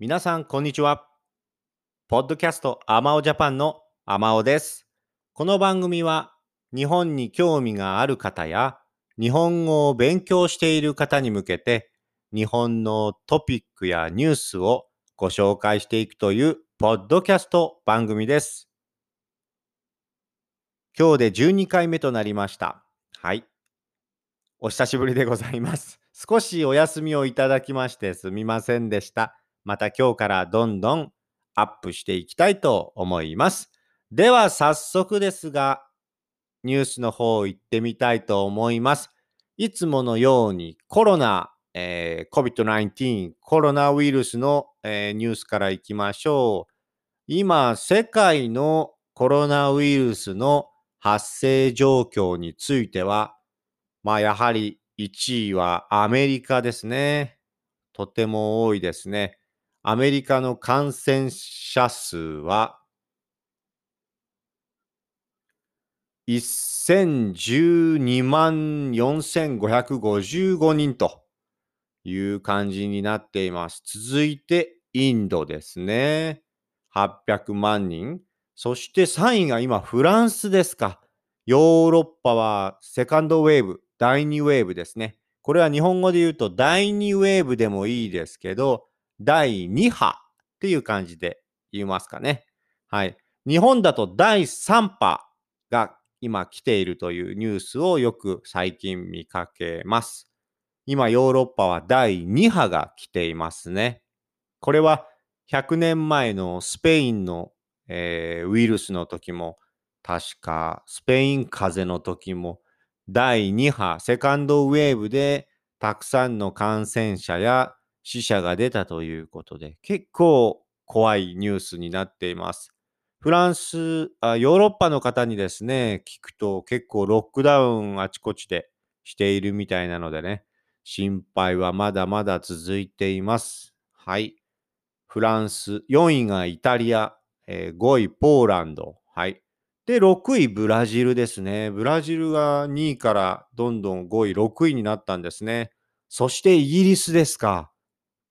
皆さん、こんにちは。ポッドキャストアマオジャパンのアマオです。この番組は、日本に興味がある方や、日本語を勉強している方に向けて、日本のトピックやニュースをご紹介していくという、ポッドキャスト番組です。今日で12回目となりました。はい。お久しぶりでございます。少しお休みをいただきましてすみませんでした。また今日からどんどんアップしていきたいと思います。では早速ですが、ニュースの方行ってみたいと思います。いつものようにコロナ、えー COVID-19 コロナウイルスの、えーニュースからいきましょう。今、世界のコロナウイルスの発生状況については、まあやはり1位はアメリカですね。とても多いですね。アメリカの感染者数は1012万4555人という感じになっています。続いてインドですね。800万人。そして3位が今フランスですか。ヨーロッパはセカンドウェーブ、第2ウェーブですね。これは日本語で言うと第2ウェーブでもいいですけど、第2波っていう感じで言いますかね。はい。日本だと第3波が今来ているというニュースをよく最近見かけます。今ヨーロッパは第2波が来ていますね。これは100年前のスペインの、えーウイルスの時も確かスペイン風邪の時も第2波セカンドウェーブでたくさんの感染者や死者が出たということで結構怖いニュースになっています。フランスあ、ヨーロッパの方にですね、聞くと結構ロックダウンあちこちでしているみたいなのでね、心配はまだまだ続いています。はい。フランス、4位がイタリア、えー5位ポーランド、はい。で、6位ブラジルですね。ブラジルが2位からどんどん5位、6位になったんですね。そしてイギリスですか。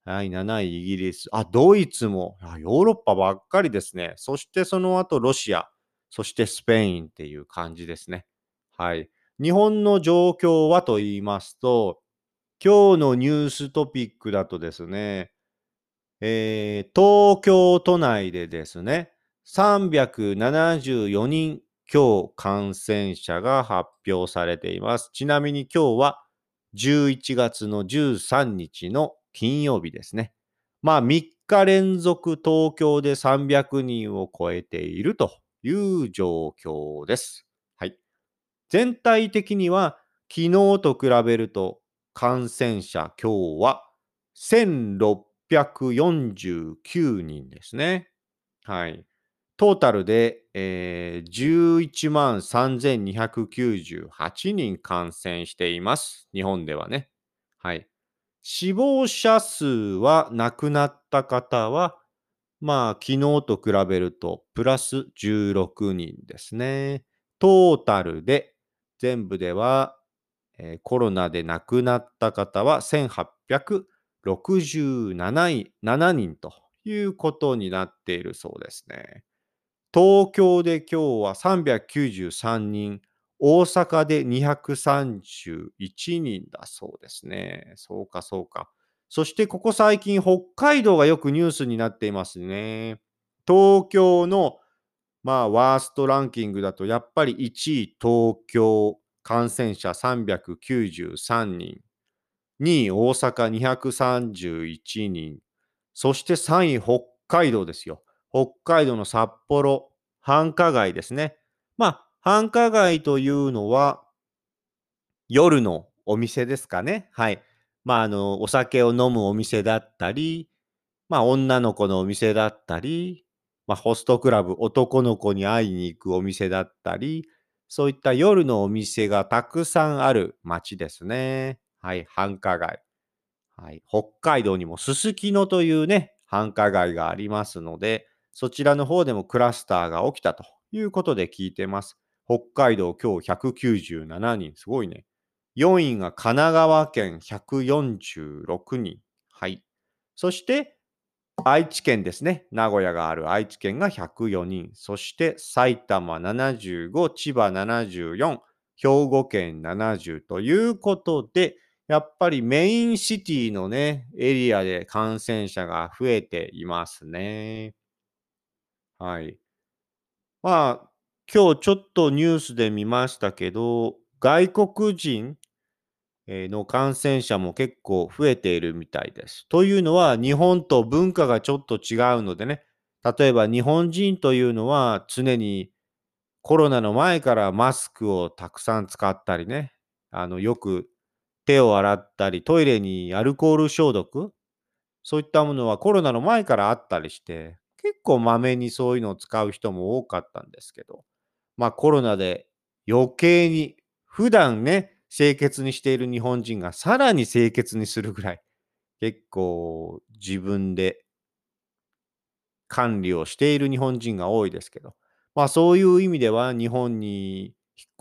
はい、7位イギリス。あ、ドイツも。ヨーロッパばっかりですね。そしてその後ロシア、そしてスペインっていう感じですね。はい。日本の状況はと言いますと、今日のニューストピックだとですね、えー東京都内でですね、374人今日感染者が発表されています。ちなみに今日は11月の13日の金曜日ですね。まあ3日連続東京で300人を超えているという状況です。はい。全体的には昨日と比べると感染者今日は1649人ですね。はい。トータルで、えー11万3298人感染しています。日本ではね。はい。死亡者数は亡くなった方は、まあ、昨日と比べるとプラス16人ですね。トータルで全部では、えーコロナで亡くなった方は1867人ということになっているそうですね。東京で今日は393人、大阪で231人だそうですね。そうか、そうか。そしてここ最近、北海道がよくニュースになっていますね。東京の、まあ、ワーストランキングだと、やっぱり1位、東京、感染者393人。2位、大阪231人。そして3位、北海道ですよ。北海道の札幌、繁華街ですね。まあ、繁華街というのは、夜のお店ですかね。はい。まあ、あの、お酒を飲むお店だったり、まあ、女の子のお店だったり、まあ、ホストクラブ、男の子に会いに行くお店だったり、そういった夜のお店がたくさんある街ですね。はい、繁華街。はい、北海道にもすすきのというね、繁華街がありますので、そちらの方でもクラスターが起きたということで聞いてます。北海道今日197人、すごいね。4位が神奈川県146人。はい。そして、愛知県ですね。名古屋がある愛知県が104人。そして埼玉75、千葉74、兵庫県70ということで、やっぱりメインシティのね、エリアで感染者が増えていますね。はい。まあ、今日ちょっとニュースで見ましたけど、外国人の感染者も結構増えているみたいです。というのは、日本と文化がちょっと違うのでね、例えば日本人というのは常にコロナの前からマスクをたくさん使ったりね、あのよく手を洗ったり、トイレにアルコール消毒、そういったものはコロナの前からあったりして、結構まめにそういうのを使う人も多かったんですけど、まあコロナで余計に普段ね、清潔にしている日本人がさらに清潔にするぐらい、結構自分で管理をしている日本人が多いですけど、まあそういう意味では日本に引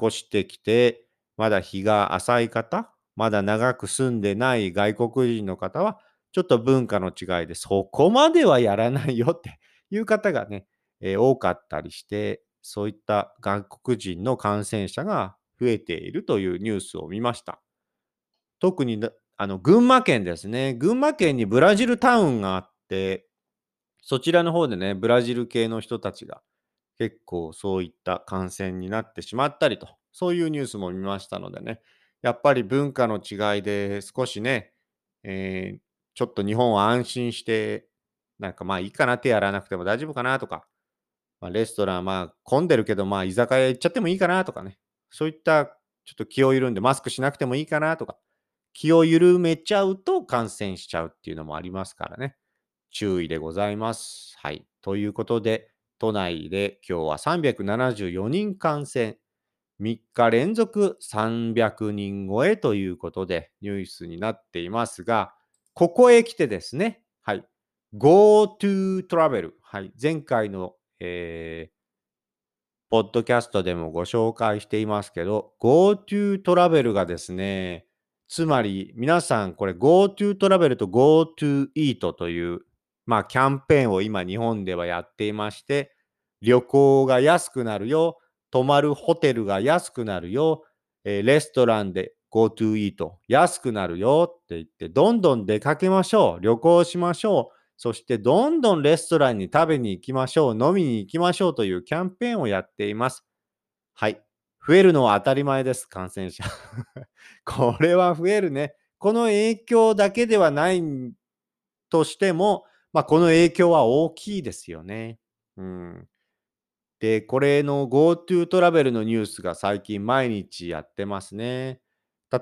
っ越してきて、まだ日が浅い方、まだ長く住んでない外国人の方は、ちょっと文化の違いでそこまではやらないよっていう方がね、えー、多かったりして、そういった外国人の感染者が増えているというニュースを見ました。特にあの群馬県ですね。群馬県にブラジルタウンがあって、そちらの方でね、ブラジル系の人たちが結構そういった感染になってしまったりと、そういうニュースも見ましたのでね、やっぱり文化の違いで少しね、えー、ちょっと日本は安心して、なんかまあいいかな、手洗わなくても大丈夫かなとか、まあ、レストランまあ混んでるけどまあ居酒屋行っちゃってもいいかなとかね、そういったちょっと気を緩んでマスクしなくてもいいかなとか、気を緩めちゃうと感染しちゃうっていうのもありますからね。注意でございます。はい。ということで、都内で今日は374人感染、3日連続300人超えということでニュースになっていますが、ここへ来てですね、はい。GoTo トラベル。はい。前回の、えー、ポッドキャストでもご紹介していますけど、GoTo トラベルがですね、つまり皆さんこれ GoTo トラベルと GoTo Eat というまあ、キャンペーンを今日本ではやっていまして、旅行が安くなるよ、泊まるホテルが安くなるよ、えー、レストランで GoTo Eat 安くなるよって言って、どんどん出かけましょう、旅行しましょう、そしてどんどんレストランに食べに行きましょう、飲みに行きましょうというキャンペーンをやっています。はい。増えるのは当たり前です、感染者。これは増えるね。この影響だけではないとしても、まあ、この影響は大きいですよね。うん。で、これの GoTo トラベルのニュースが最近毎日やってますね。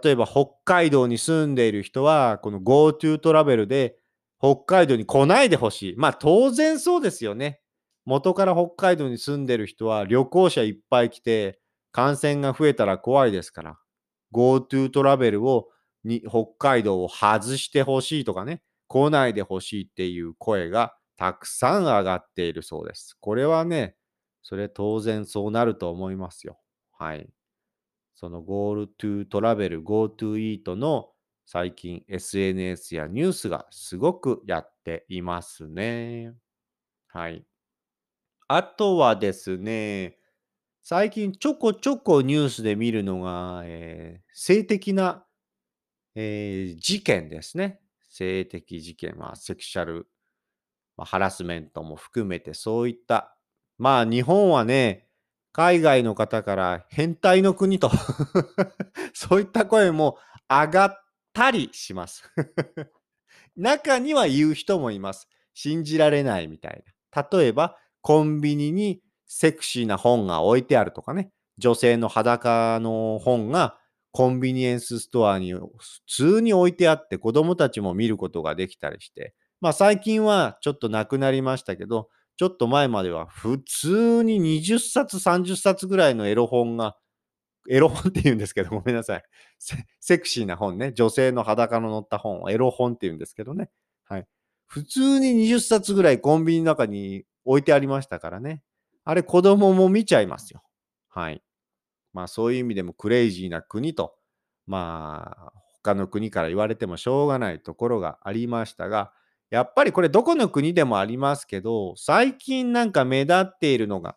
例えば北海道に住んでいる人は、この GoTo トラベルで北海道に来ないでほしい。まあ当然そうですよね。元から北海道に住んでる人は旅行者いっぱい来て感染が増えたら怖いですから。GoTo トラベルをに北海道を外してほしいとかね。来ないでほしいっていう声がたくさん上がっているそうです。これはね、それ当然そうなると思いますよ。はい。その GoTo トラベル、GoTo イートの最近 SNS やニュースがすごくやっていますね。はい。あとはですね、最近ちょこちょこニュースで見るのが、えー、性的な、えー、事件ですね。性的事件、まあ、セクシャル、まあ、ハラスメントも含めてそういった、まあ日本はね、海外の方から変態の国と そういった声も上がってたりします 中には言う人もいます。信じられないみたいな。例えば、コンビニにセクシーな本が置いてあるとかね、女性の裸の本がコンビニエンスストアに普通に置いてあって子供たちも見ることができたりして、まあ最近はちょっとなくなりましたけど、ちょっと前までは普通に20冊、30冊ぐらいのエロ本が、エロ本って言うんですけど、ごめんなさい。セクシーな本ね。女性の裸の載った本をエロ本って言うんですけどね。はい。普通に20冊ぐらいコンビニの中に置いてありましたからね。あれ子供も見ちゃいますよ。はい。まあそういう意味でもクレイジーな国と、まあ他の国から言われてもしょうがないところがありましたが、やっぱりこれどこの国でもありますけど、最近なんか目立っているのが、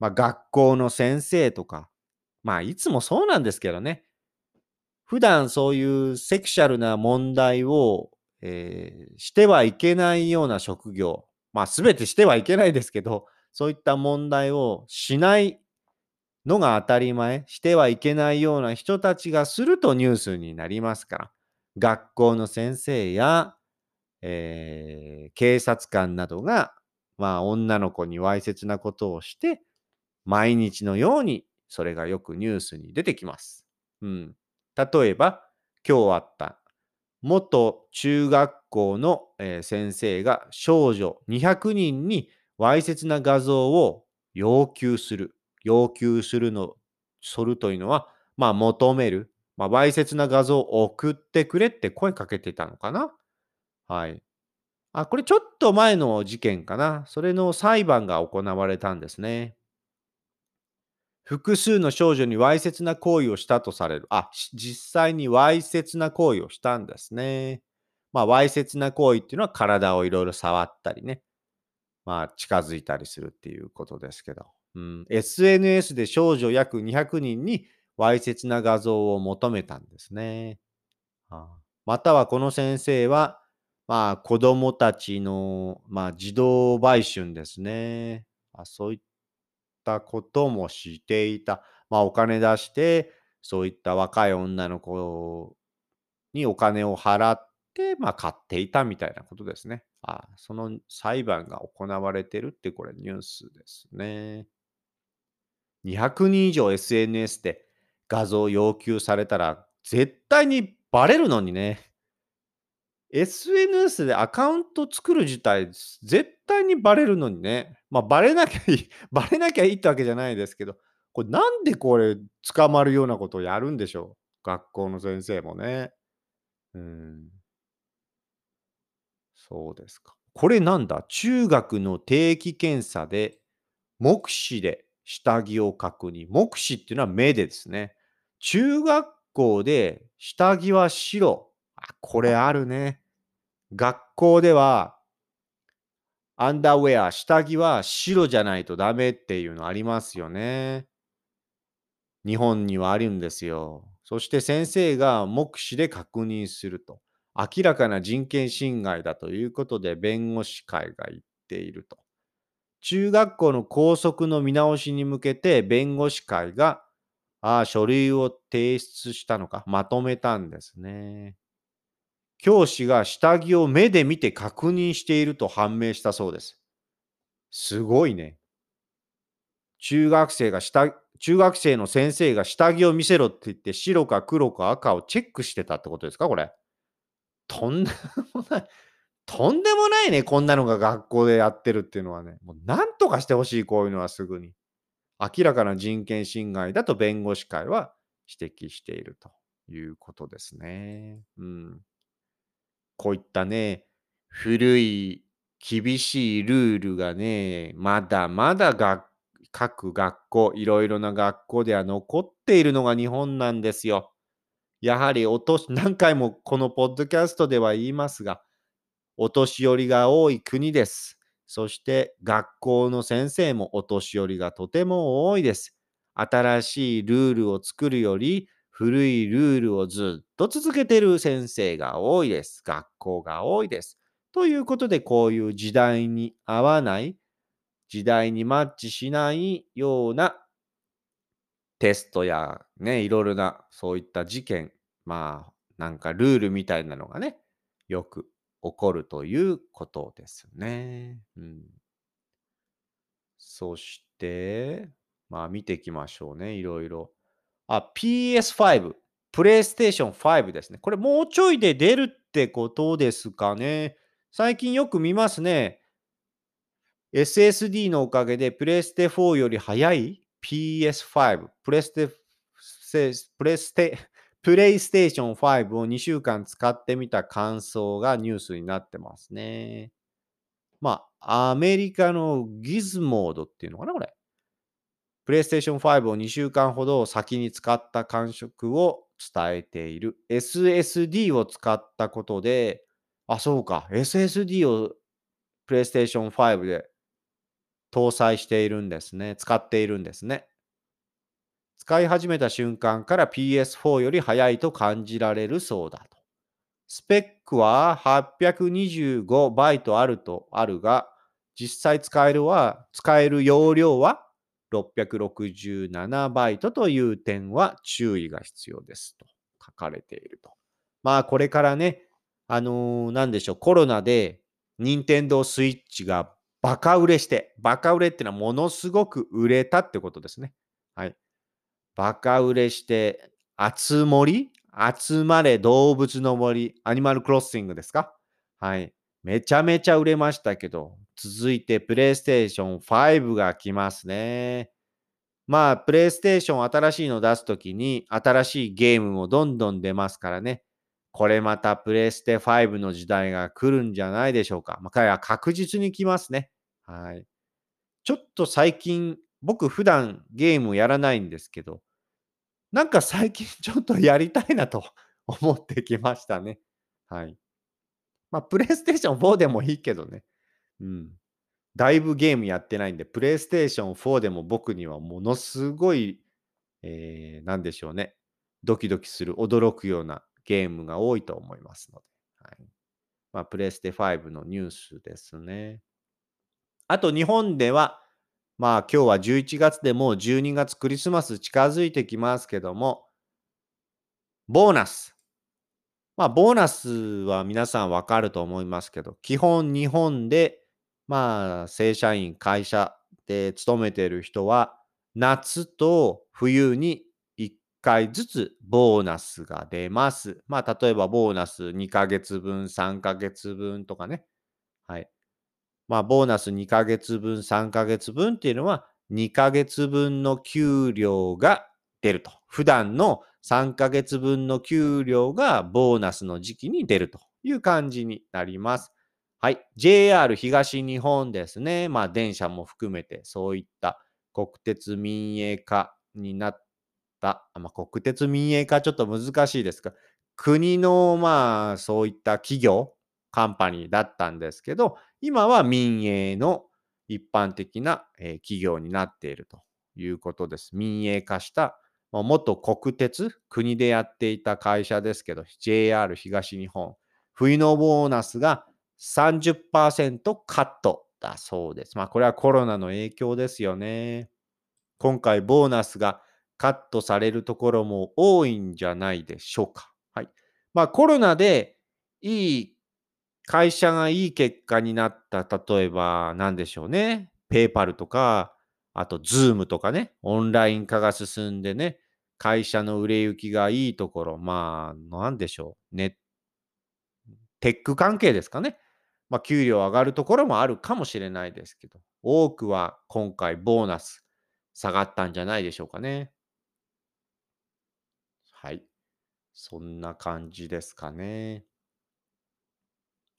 まあ、学校の先生とか、まあいつもそうなんですけどね。普段そういうセクシャルな問題を、えーしてはいけないような職業、まあ全てしてはいけないですけど、そういった問題をしないのが当たり前、してはいけないような人たちがするとニュースになりますから、学校の先生や、えー警察官などが、まあ女の子にわいせつなことをして、毎日のようにそれがよくニュースに出てきます。うん。例えば、今日あった元中学校の、先生が少女200人にわいせつな画像を要求する。要求するの、するというのは、まあ求める。まあ、わいせつな画像を送ってくれって声かけてたのかなはい。あ、これちょっと前の事件かな。それの裁判が行われたんですね。複数の少女にわいせつな行為をしたとされる。あ、実際にわいせつな行為をしたんですね。まあ、わいせつな行為っていうのは体をいろいろ触ったりね。まあ、近づいたりするっていうことですけど。うん、SNS で少女約200人にわいせつな画像を求めたんですね。あまたはこの先生は、まあ、子供たちの、まあ、児童売春ですね。あそういったこともしていた。まあ、お金出して、そういった若い女の子にお金を払って、まあ、買っていたみたいなことですね。あその裁判が行われてるって、これニュースですね。200人以上 SNS で画像要求されたら、絶対にバレるのにね。SNS でアカウント作る自体、絶対にバレるのにね。まあ、バレなきゃいい、バレなきゃいいってわけじゃないですけど、これなんでこれ捕まるようなことをやるんでしょう？学校の先生もね。うん。そうですか。これなんだ？中学の定期検査で、目視で下着を確認。目視っていうのは目でですね。中学校で下着は白。あ、これあるね。学校では、アンダーウェア、下着は白じゃないとダメっていうのありますよね。日本にはあるんですよ。そして先生が目視で確認すると。明らかな人権侵害だということで弁護士会が言っていると。中学校の校則の見直しに向けて弁護士会がああ書類を提出したのか、まとめたんですね。教師が下着を目で見て確認していると判明したそうです。すごいね。中学生が下、中学生の先生が下着を見せろって言って白か黒か赤をチェックしてたってことですかこれ。とんでもない。とんでもないね。こんなのが学校でやってるっていうのはね。もうなんとかしてほしい、こういうのはすぐに。明らかな人権侵害だと弁護士会は指摘しているということですね。うん。こういったね、古い厳しいルールがね、まだまだ学各学校、いろいろな学校では残っているのが日本なんですよ。やはりお年、何回もこのポッドキャストでは言いますが、お年寄りが多い国です。そして学校の先生もお年寄りがとても多いです。新しいルールを作るより古いルールをずっと続けてる先生が多いです。学校が多いです。ということでこういう時代に合わない、時代にマッチしないようなテストやね、いろいろなそういった事件、まあなんかルールみたいなのがね、よく起こるということですね。うん、そして、まあ見ていきましょうね、いろいろ。あ、PS5、プレイステーション5ですね。これもうちょいで出るってことですかね。最近よく見ますね。SSD のおかげでプレステ4より速い PS5、プレステ、プレステ、プレイステーション5を2週間使ってみた感想がニュースになってますね。まあ、アメリカのギズモードっていうのかな、これ。プレイステーション5を2週間ほど先に使った感触を伝えている。SSD を使ったことで、あ、そうか。SSD を PlayStation 5で搭載しているんですね。使っているんですね。使い始めた瞬間から PS4 より速いと感じられるそうだと。スペックは825バイトあるとあるが、実際使えるは、使える容量は667バイトという点は注意が必要ですと書かれていると。まあこれからね、あのー、なんでしょう、コロナで任天堂スイッチがバカ売れして、バカ売れってのはものすごく売れたってことですね。はい。バカ売れして、集まり集まれ動物の森、アニマルクロッシングですか？はい。めちゃめちゃ売れましたけど、続いてプレイステーション5が来ますね。まあ、プレイステーション新しいの出すときに、新しいゲームもどんどん出ますからね。これまたプレステ5の時代が来るんじゃないでしょうか。まあ、彼は確実に来ますね。はい。ちょっと最近、僕普段ゲームやらないんですけど、なんか最近 ちょっとやりたいなと 思ってきましたね。はい。まあ、プレイステーション4でもいいけどね。うん。だいぶゲームやってないんで、プレイステーション4でも僕にはものすごい、えー、なんでしょうね。ドキドキする、驚くようなゲームが多いと思いますので。はい。まあ、プレステ5のニュースですね。あと、日本では、まあ今日は11月でもう12月クリスマス近づいてきますけども、ボーナス。まあボーナスは皆さんわかると思いますけど、基本日本で、まあ正社員、会社で勤めている人は、夏と冬に1回ずつボーナスが出ます。まあ例えばボーナス2ヶ月分、3ヶ月分とかね。はい。まあ、ボーナス2ヶ月分、3ヶ月分っていうのは、2ヶ月分の給料が出ると。普段の3ヶ月分の給料がボーナスの時期に出るという感じになります。はい。JR 東日本ですね。まあ、電車も含めて、そういった国鉄民営化になった、まあ、国鉄民営化ちょっと難しいですが、国の、まあ、そういった企業、カンパニーだったんですけど、今は民営の一般的な、え企業になっているということです。民営化した、元国鉄、国でやっていた会社ですけど、JR 東日本、冬のボーナスが30%カットだそうです。まあ、これはコロナの影響ですよね。今回、ボーナスがカットされるところも多いんじゃないでしょうか。はい。まあ、コロナでいい会社がいい結果になった、例えば何でしょうね。ペイパルとか、あとズームとかね、オンライン化が進んでね、会社の売れ行きがいいところ、まあ、なんでしょう。ね、テック関係ですかね。まあ、給料上がるところもあるかもしれないですけど、多くは今回ボーナス下がったんじゃないでしょうかね。はい。そんな感じですかね。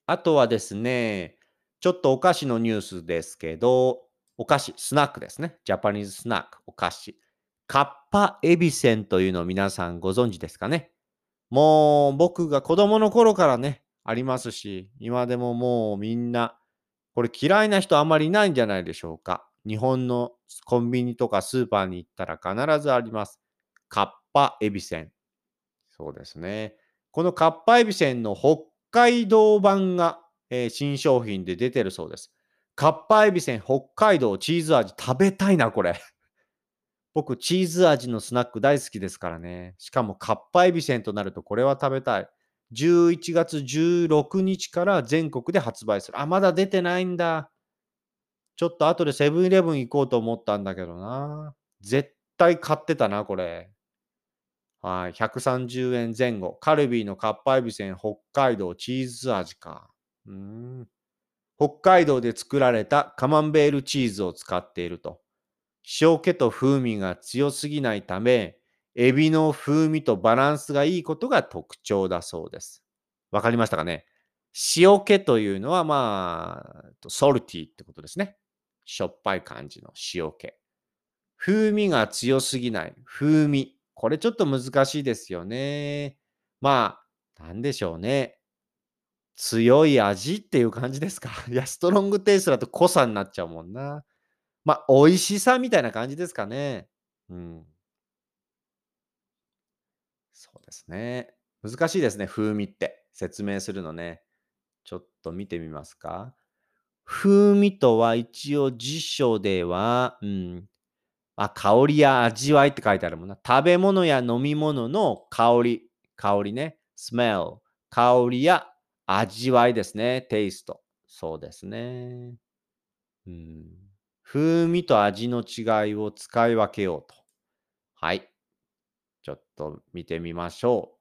あとはですね、ちょっとお菓子のニュースですけど、お菓子、スナックですね。ジャパニーズスナック、お菓子。カッパエビセンというのを皆さんご存知ですかね。もう僕が子供の頃からね、ありますし、今でももうみんな、これ嫌いな人あんまりいないんじゃないでしょうか。日本のコンビニとかスーパーに行ったら必ずあります。カッパエビセン。そうですね。このカッパエビセンの北海道版が、えー、新商品で出てるそうです。カッパエビセン北海道チーズ味食べたいな、これ。僕、チーズ味のスナック大好きですからね。しかもカッパエビセンとなるとこれは食べたい。11月16日から全国で発売する。あ、まだ出てないんだ。ちょっと後でセブンイレブン行こうと思ったんだけどな。絶対買ってたな、これ。はい、130円前後。カルビーのかっぱえびせん北海道チーズ味か。うん。北海道で作られたカマンベールチーズを使っていると。塩気と風味が強すぎないため、エビの風味とバランスがいいことが特徴だそうです。わかりましたかね？塩気というのは、まあ、ソルティってことですね。しょっぱい感じの塩気。風味が強すぎない。風味。これちょっと難しいですよね。まあ、なんでしょうね。強い味っていう感じですか？いや、ストロングテイストだと濃さになっちゃうもんな。まあ、美味しさみたいな感じですかね。うん。そうですね。難しいですね、風味って。説明するのね。ちょっと見てみますか。風味とは一応辞書では、うん、あ、香りや味わいって書いてあるもんな。食べ物や飲み物の香り、香りね。smell、香りや味わいですね。テイスト。そうですね。うん、風味と味の違いを使い分けようと。はい。ちょっと見てみましょう。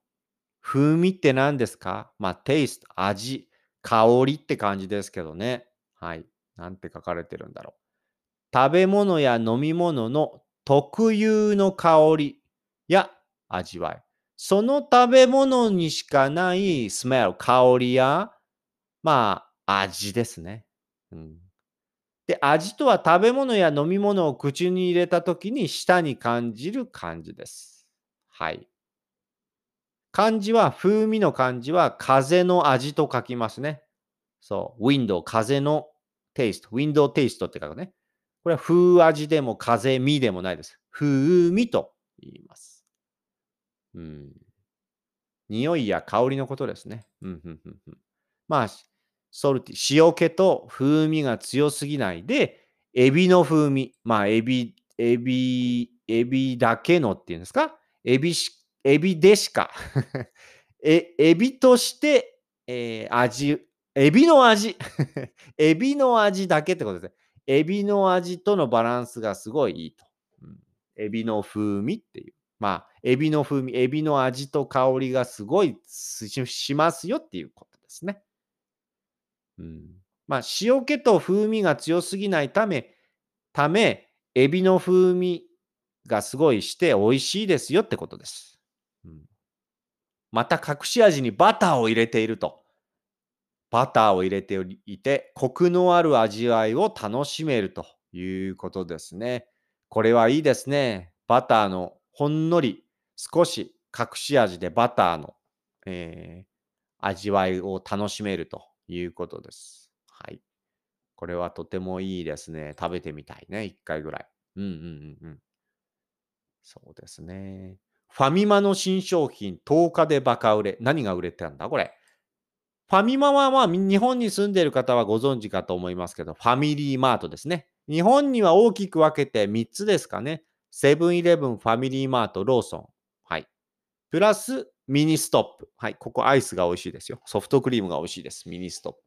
風味って何ですか？まあ、テイスト、味、香りって感じですけどね。はい。なんて書かれてるんだろう。食べ物や飲み物の特有の香りや味わい。その食べ物にしかないスメル、香りや、まあ、味ですね。うん、で、味とは食べ物や飲み物を口に入れたときに舌に感じる感じです。はい。漢字は、風味の漢字は風の味と書きますね。そう、ウィンドウ、風のテイスト、ウィンドウテイストって書くね。これは風味でも風味でもないです。風味と言います。うん。匂いや香りのことですね。うんうんうん、まあ、ソルティ、塩気と風味が強すぎないで、エビの風味。まあ、エビ、エビ、エビだけのっていうんですか？エビし、エビでしか え、エビとして、えー、味、エビの味 エビの味だけってことですね。エビの味とのバランスがすごいいいと。うん、エビの風味っていう。まあ、エビの風味、エビの味と香りがすごいしますよっていうことですね。うん、まあ、塩気と風味が強すぎないため、ため、エビの風味がすごいして美味しいですよってことです。うん、また隠し味にバターを入れていると。バターを入れていて、コクのある味わいを楽しめるということですね。これはいいですね。バターのほんのり少し隠し味でバターの、えー、味わいを楽しめるということです。はい。これはとてもいいですね。食べてみたいね。一回ぐらい。うんうんうんうん。そうですね。ファミマの新商品10日でバカ売れ。何が売れてたんだこれ。ファミマはまあ日本に住んでいる方はご存知かと思いますけど、ファミリーマートですね。日本には大きく分けて3つですかね。セブンイレブン、ファミリーマート、ローソン。はい。プラスミニストップ。はい。ここアイスが美味しいですよ。ソフトクリームが美味しいです。ミニストップ。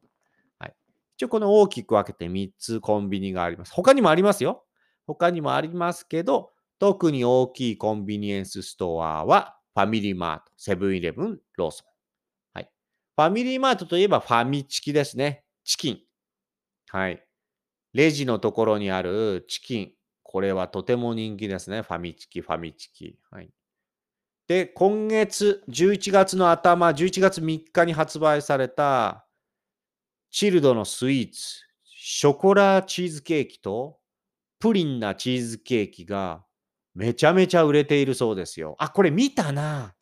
はい。一応この大きく分けて3つコンビニがあります。他にもありますよ。他にもありますけど、特に大きいコンビニエンスストアはファミリーマート、セブンイレブン、ローソン。はいファミリーマートといえばファミチキですね。チキン。はい。レジのところにあるチキン。これはとても人気ですね。ファミチキ、ファミチキ。はい。で、今月、11月の頭、11月3日に発売された、チルドのスイーツ、ショコラチーズケーキと、プリンなチーズケーキが、めちゃめちゃ売れているそうですよ。あ、これ見たな。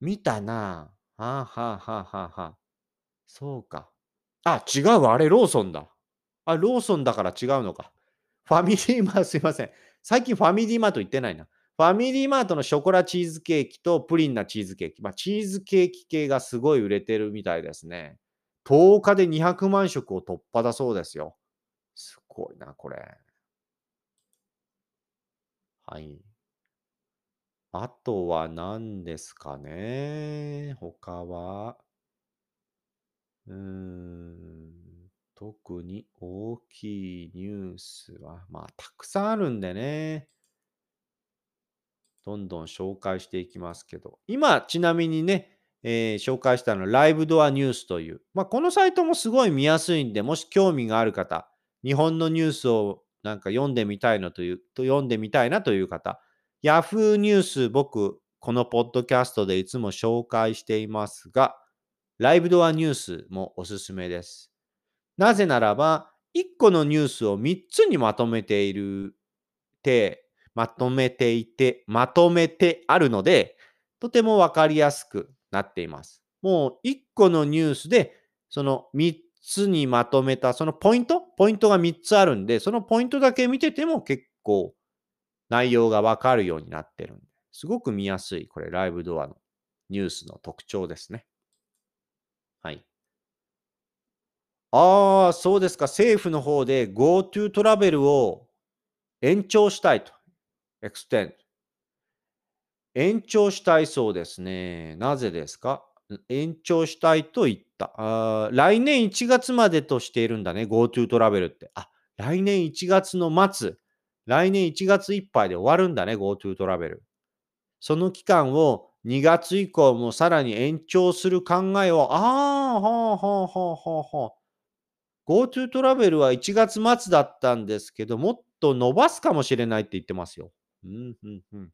見たな。はあはあはあはあはあ。そうか。あ、違うわ。あれ、ローソンだ。あ、ローソンだから違うのか。ファミリーマート、すいません。最近ファミリーマート行ってないな。ファミリーマートのショコラチーズケーキとプリンなチーズケーキ。まあ、チーズケーキ系がすごい売れてるみたいですね。10日で200万食を突破だそうですよ。すごいな、これ。はい。あとは何ですかね。他は。うーん。特に大きいニュースは、まあ、たくさんあるんでね。どんどん紹介していきますけど。今、ちなみにね、えー、紹介したのはライブドアニュースという。まあ、このサイトもすごい見やすいんで、もし興味がある方、日本のニュースをなんか読んでみたいのという、と読んでみたいなという方、Yahoo ニュース、僕、このポッドキャストでいつも紹介していますが、ライブドアニュースもおすすめです。なぜならば、1個のニュースを3つにまとめている、て、まとめていて、まとめてあるので、とてもわかりやすくなっています。もう1個のニュースでその3つにまとめた、そのポイント？ポイントが3つあるんで、そのポイントだけ見てても結構内容がわかるようになってるんで、すごく見やすい、これライブドアのニュースの特徴ですね。はい。ああ、そうですか。政府の方で GoTo トラベルを延長したいと。extend。延長したいそうですね。なぜですか？延長したいと言った。あ来年1月までとしているんだね。GoTo トラベルって。あ、来年1月の末。来年1月いっぱいで終わるんだね。GoTo トラベル。その期間を2月以降もさらに延長する考えを、ああ、ほうほうほうほうほう。GoTo トラベルは1月末だったんですけど、もっと伸ばすかもしれないって言ってますよ。うんうんうん、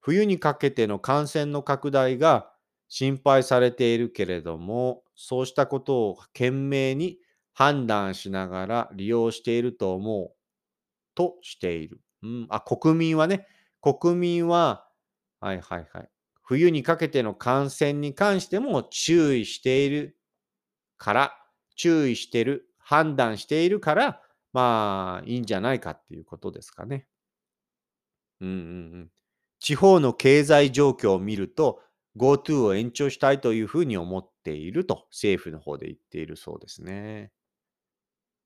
冬にかけての感染の拡大が心配されているけれども、そうしたことを懸命に判断しながら利用していると思うとしている。うん、あ、国民はね、国民は、はいはいはい。冬にかけての感染に関しても注意しているから注意してる、判断しているから、まあ、いいんじゃないかっていうことですかね。うんうんうん。地方の経済状況を見ると、GoTo を延長したいというふうに思っていると政府の方で言っているそうですね。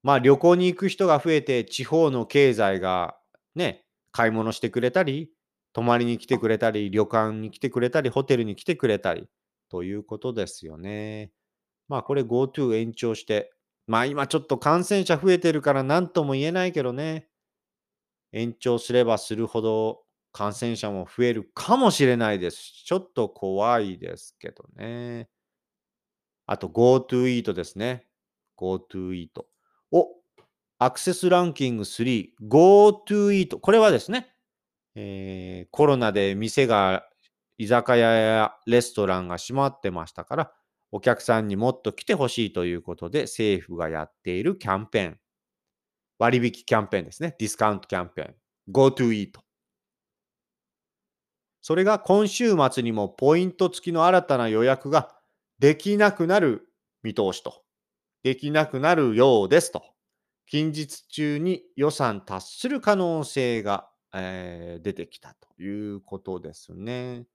まあ旅行に行く人が増えて地方の経済がね、買い物してくれたり、泊まりに来てくれたり、旅館に来てくれたり、ホテルに来てくれたりということですよね。まあこれ GoTo 延長して、まあ今ちょっと感染者増えてるから何とも言えないけどね、延長すればするほど感染者も増えるかもしれないです。ちょっと怖いですけどね。あと GoTo Eat ですね。GoTo Eat。お、アクセスランキング3、GoTo Eat。これはですね、えー、コロナで店が、居酒屋やレストランが閉まってましたから、お客さんにもっと来てほしいということで、政府がやっているキャンペーン。割引キャンペーンですね。ディスカウントキャンペーン。GoTo Eat。それが今週末にもポイント付きの新たな予約ができなくなる見通しと。できなくなるようですと。近日中に予算達する可能性が、えー、出てきたということですね。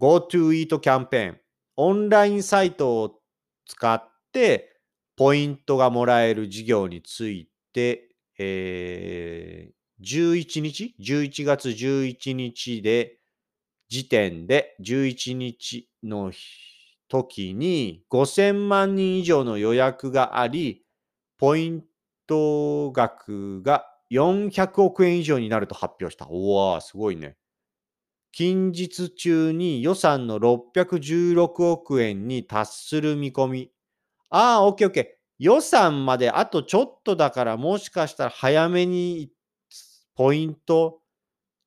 GoTo Eat キャンペーン。オンラインサイトを使ってポイントがもらえる事業について、えー、11日 ?11 月11日で、時点で11日の日時に5000万人以上の予約があり、ポイント額が400億円以上になると発表した。おわすごいね。近日中に予算の616億円に達する見込み。ああ、オッケーオッケー。予算まであとちょっとだからもしかしたら早めにポイント、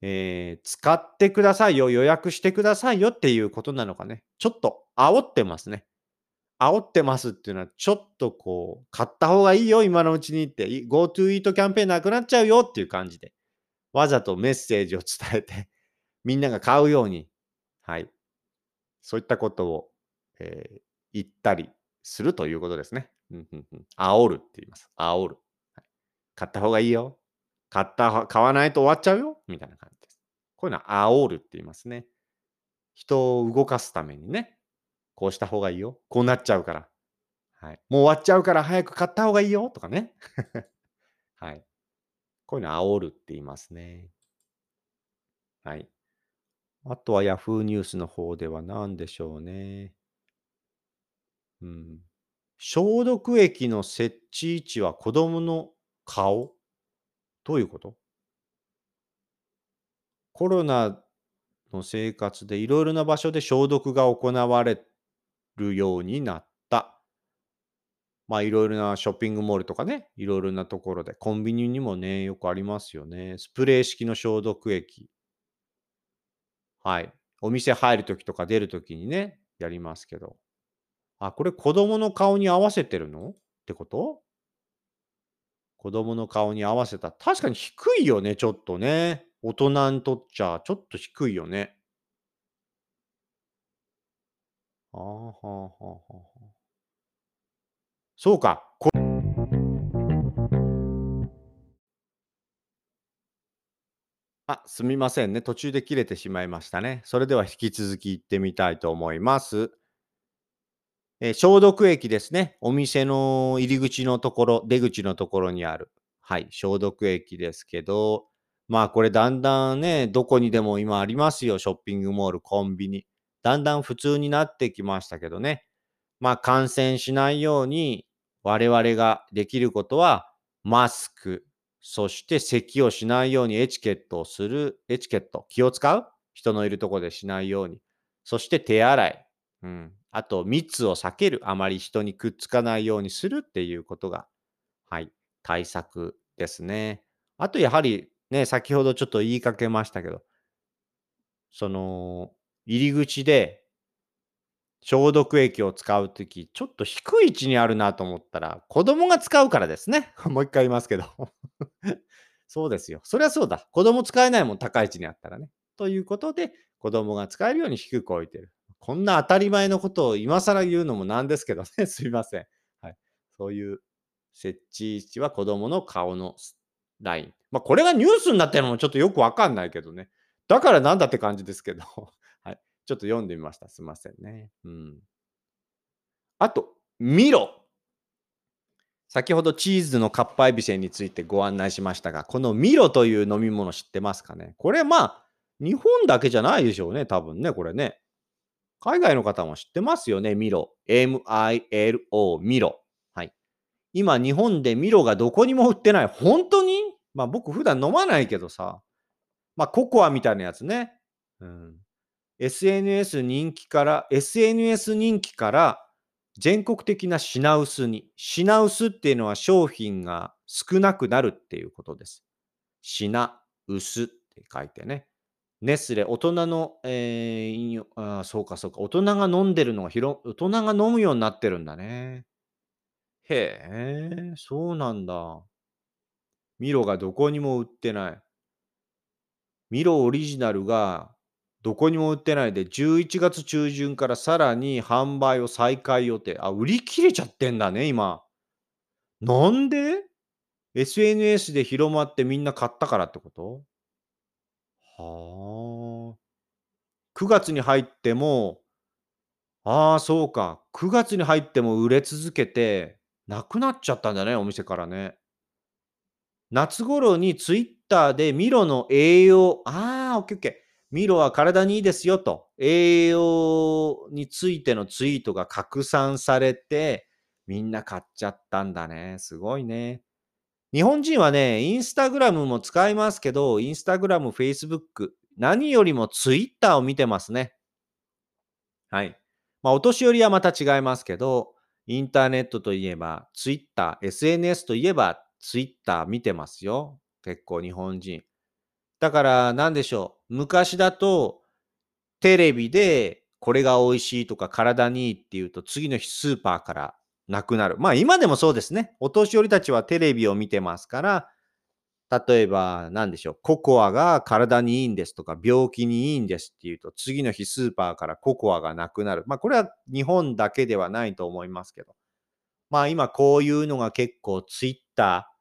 えー、使ってくださいよ、予約してくださいよっていうことなのかね。ちょっと煽ってますね。煽ってますっていうのは、ちょっとこう、買った方がいいよ、今のうちにって、GoTo イートキャンペーンなくなっちゃうよっていう感じで、わざとメッセージを伝えてみんなが買うように、はい。そういったことを、えー、言ったりするということですね。うんうん、煽るって言います。煽る。買った方がいいよ。買った、買わないと終わっちゃうよ。みたいな感じ。こういうのは煽るって言いますね。人を動かすためにね。こうした方がいいよ。こうなっちゃうから。はい。もう終わっちゃうから早く買った方がいいよ。とかね。はい。こういうの煽るって言いますね。はい。あとは Yahoo ニュースの方では何でしょうね。うん。消毒液の設置位置は子供の顔？どういうこと？コロナの生活でいろいろな場所で消毒が行われるようになった。まあいろいろなショッピングモールとかね、いろいろなところで、コンビニにもね、よくありますよね。スプレー式の消毒液。はい。お店入るときとか出るときにね、やりますけど。あ、これ子供の顔に合わせてるの？ってこと？子供の顔に合わせた。確かに低いよね、ちょっとね。大人にとっちゃ、ちょっと低いよね。ああ、はあ、はあ、はあ。そうか。こあ、すみませんね。途中で切れてしまいましたね。それでは引き続き行ってみたいと思います。え消毒液ですね。お店の入り口のところ、出口のところにある。はい、消毒液ですけど、まあこれだんだんね、どこにでも今ありますよ。ショッピングモール、コンビニ。だんだん普通になってきましたけどね。まあ感染しないように我々ができることは、マスク、そして咳をしないようにエチケットをする、エチケット、気を使う？人のいるとこでしないように。そして手洗い。うん。あと、密を避ける。あまり人にくっつかないようにするっていうことが、はい、対策ですね。あと、やはり、ね、先ほどちょっと言いかけましたけど、その、入り口で消毒液を使うとき、ちょっと低い位置にあるなと思ったら、子供が使うからですね。もう一回言いますけど。そうですよ。そりゃそうだ。子供使えないもん、高い位置にあったらね。ということで、子供が使えるように低く置いてる。こんな当たり前のことを今更言うのもなんですけどね。すいません。はい。そういう設置位置は子供の顔のライン。まあ、これがニュースになってるのもちょっとよくわかんないけどね。だからなんだって感じですけど。はい。ちょっと読んでみました。すいませんね。うん。あと、ミロ。先ほどチーズのカッパエビセンについてご案内しましたが、このミロという飲み物知ってますかね？これまあ、日本だけじゃないでしょうね。多分ね、これね。海外の方も知ってますよね、ミロ。M-I-L-O、ミロ。はい。今、日本でミロがどこにも売ってない。本当に？まあ僕普段飲まないけどさ。まあココアみたいなやつね。うん。SNS 人気から、SNS 人気から全国的な品薄に。品薄っていうのは商品が少なくなるっていうことです。品薄って書いてね。ネスレ、大人の、えーあそうかそうか、大人が飲んでるのが広、大人が飲むようになってるんだね。へえ、そうなんだ。ミロがどこにも売ってない。ミロオリジナルがどこにも売ってないで、11月中旬からさらに販売を再開予定。あ、売り切れちゃってんだね、今。なんで ?SNS で広まってみんな買ったからってこと？はあ。9月に入っても、ああ、そうか。9月に入っても売れ続けて、なくなっちゃったんだね、お店からね。夏頃にツイッターでミロの栄養、ああ、オッケーオッケー。ミロは体にいいですよと、栄養についてのツイートが拡散されて、みんな買っちゃったんだね。すごいね。日本人はね、インスタグラムも使いますけど、インスタグラム、フェイスブック、何よりもツイッターを見てますね。はい。まあ、お年寄りはまた違いますけど、インターネットといえば、ツイッター、SNS といえば、ツイッター見てますよ。結構日本人。だから、なんでしょう。昔だと、テレビで、これが美味しいとか体にいいっていうと、次の日スーパーからなくなる。まあ今でもそうですね。お年寄りたちはテレビを見てますから、例えば、なんでしょう。ココアが体にいいんですとか、病気にいいんですっていうと、次の日スーパーからココアがなくなる。まあこれは日本だけではないと思いますけど。まあ今こういうのが結構ツイッター、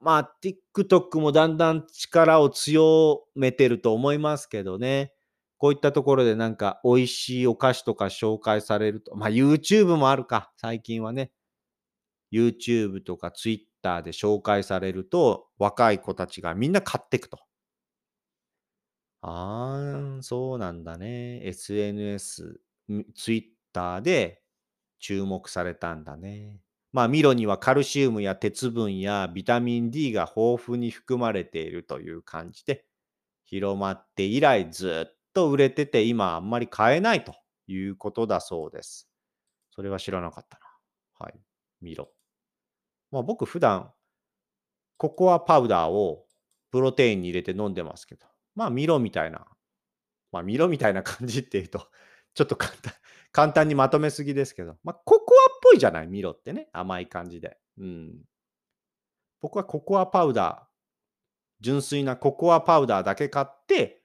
まあ TikTok もだんだん力を強めてると思いますけどね。こういったところでなんか美味しいお菓子とか紹介されると、まあ YouTube もあるか、最近はね。YouTube とか Twitter で紹介されると、若い子たちがみんな買っていくと。ああ、そうなんだね。SNS、Twitter で注目されたんだね。まあ、ミロにはカルシウムや鉄分やビタミン D が豊富に含まれているという感じで、広まって以来ずっと売れてて、今あんまり買えないということだそうです。それは知らなかったな。はい。ミロ。まあ僕普段、ココアパウダーをプロテインに入れて飲んでますけど、まあミロみたいな、まあミロみたいな感じっていうと、ちょっと簡単、簡単にまとめすぎですけど、まあぽいじゃない、ミロってね。甘い感じで。うん。僕はココアパウダー、純粋なココアパウダーだけ買って、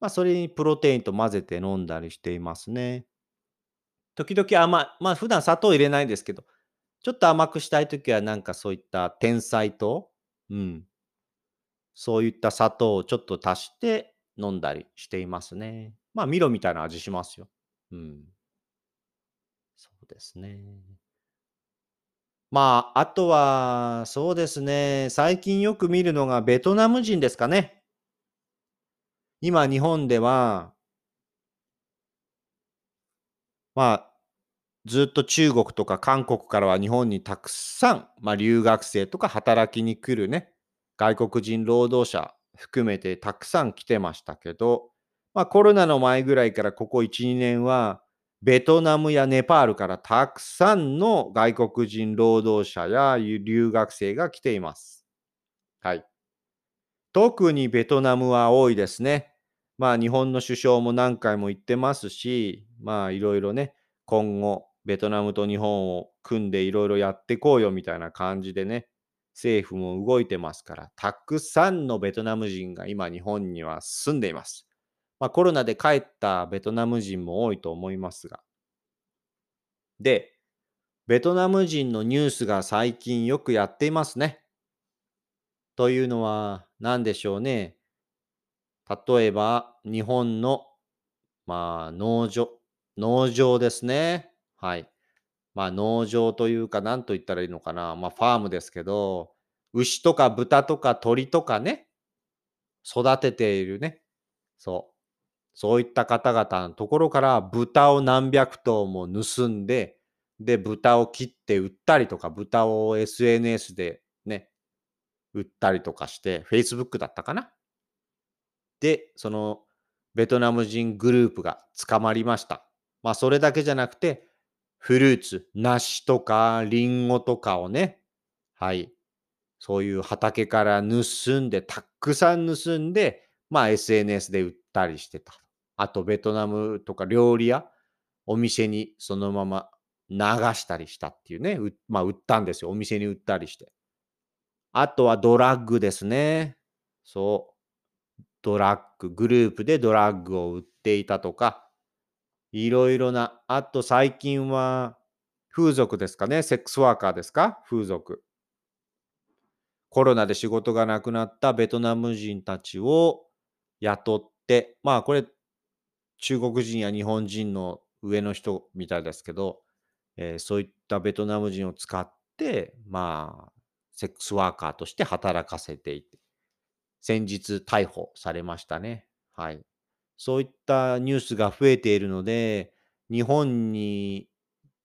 まあそれにプロテインと混ぜて飲んだりしていますね。時々甘い。まあ普段砂糖入れないんですけど、ちょっと甘くしたいときは、なんかそういった天才糖？うん。そういった砂糖をちょっと足して飲んだりしていますね。まあ、ミロみたいな味しますよ。うん。そうですね。まあ、あとは、そうですね、最近よく見るのがベトナム人ですかね。今、日本ではまあ、ずっと中国とか韓国からは日本にたくさん、まあ、留学生とか働きに来るね、外国人労働者含めてたくさん来てましたけど、まあ、コロナの前ぐらいからここ1、2年は、ベトナムやネパールからたくさんの外国人労働者や留学生が来ています。はい。特にベトナムは多いですね。まあ日本の首相も何回も言ってますし、まあいろいろね、今後ベトナムと日本を組んでいろいろやってこうよみたいな感じでね、政府も動いてますから、たくさんのベトナム人が今日本には住んでいます。まあコロナで帰ったベトナム人も多いと思いますが。で、ベトナム人のニュースが最近よくやっていますね。というのは何でしょうね。例えば、日本の、まあ、農場、農場ですね。はい。まあ、農場というか、何と言ったらいいのかな。まあ、ファームですけど、牛とか豚とか鳥とかね、育てているね。そう。そういった方々のところから豚を何百頭も盗んで、で、豚を切って売ったりとか、豚を SNS でね、売ったりとかして、Facebook だったかな？で、そのベトナム人グループが捕まりました。まあ、それだけじゃなくて、フルーツ、梨とかリンゴとかをね、はい、そういう畑から盗んで、たくさん盗んで、まあ SNS で売ったりしてた。あとベトナムとか料理屋、お店にそのまま流したりしたっていうね、まあ売ったんですよ。お店に売ったりして。あとはドラッグですね。そう。ドラッグ、グループでドラッグを売っていたとか、いろいろな、あと最近は風俗ですかね、セックスワーカーですか、風俗。コロナで仕事がなくなったベトナム人たちを雇って、まあこれ中国人や日本人の上の人みたいですけど、えー、そういったベトナム人を使って、まあ、セックスワーカーとして働かせていて、先日逮捕されましたね。はい。そういったニュースが増えているので、日本に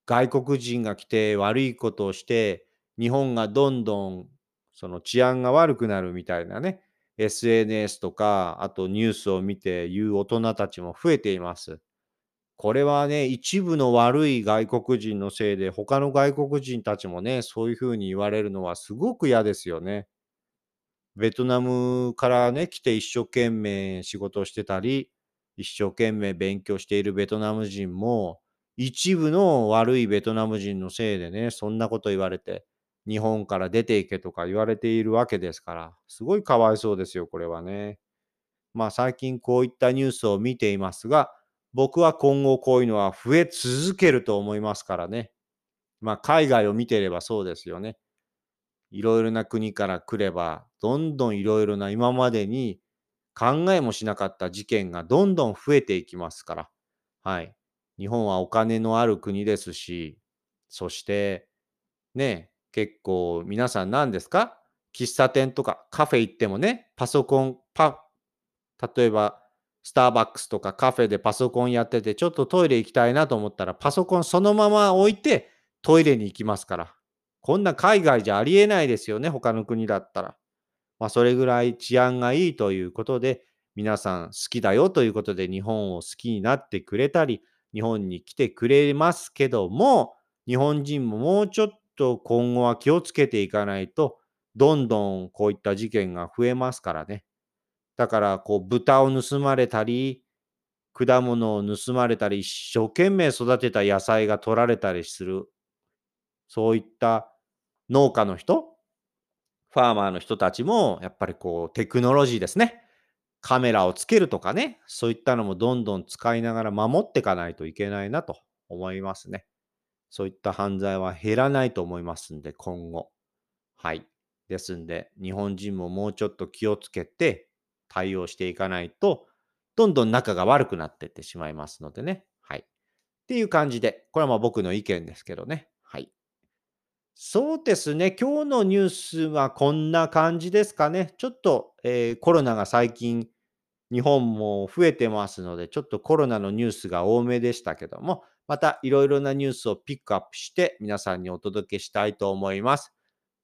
外国人が来て悪いことをして、日本がどんどんその治安が悪くなるみたいなね、SNS とか、あとニュースを見て言う大人たちも増えています。これはね、一部の悪い外国人のせいで、他の外国人たちもね、そういうふうに言われるのはすごく嫌ですよね。ベトナムからね、来て一生懸命仕事をしてたり、一生懸命勉強しているベトナム人も、一部の悪いベトナム人のせいでね、そんなこと言われて、日本から出ていけとか言われているわけですから、すごいかわいそうですよ、これはね。まあ最近こういったニュースを見ていますが、僕は今後こういうのは増え続けると思いますからね。まあ海外を見ていればそうですよね。いろいろな国から来れば、どんどんいろいろな今までに考えもしなかった事件がどんどん増えていきますから。はい。日本はお金のある国ですし、そして、ね、結構皆さん何ですか？喫茶店とかカフェ行ってもね、パソコン、パ、例えば、スターバックスとかカフェでパソコンやってて、ちょっとトイレ行きたいなと思ったら、パソコンそのまま置いてトイレに行きますから。こんな海外じゃありえないですよね、他の国だったら。まあ、それぐらい治安がいいということで、皆さん好きだよということで日本を好きになってくれたり、日本に来てくれますけども、日本人ももうちょっと今後は気をつけていかないと、どんどんこういった事件が増えますからね。だから、こう、豚を盗まれたり、果物を盗まれたり、一生懸命育てた野菜が取られたりするそういった農家の人、ファーマーの人たちも、やっぱりこう、テクノロジーですね。カメラをつけるとかね、そういったのもどんどん使いながら守っていかないといけないなと思いますね。そういった犯罪は減らないと思いますんで、今後。はい。ですんで、日本人ももうちょっと気をつけて対応していかないと、どんどん仲が悪くなっていってしまいますのでね。はい。っていう感じで、これはまあ僕の意見ですけどね。はい。そうですね。今日のニュースはこんな感じですかね。ちょっと、えーコロナが最近、日本も増えてますので、ちょっとコロナのニュースが多めでしたけども、またいろいろなニュースをピックアップして皆さんにお届けしたいと思います。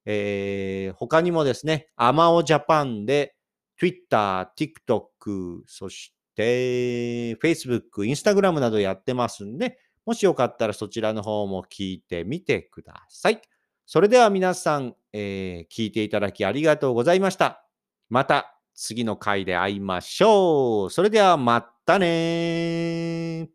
えー他にもですね、アマオジャパンで Twitter、TikTok、そして Facebook、Instagram などやってますんで、もしよかったらそちらの方も聞いてみてください。それでは皆さん、えー聞いていただきありがとうございました。また次の回で会いましょう。それではまたね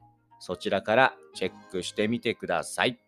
そちらからチェックしてみてください。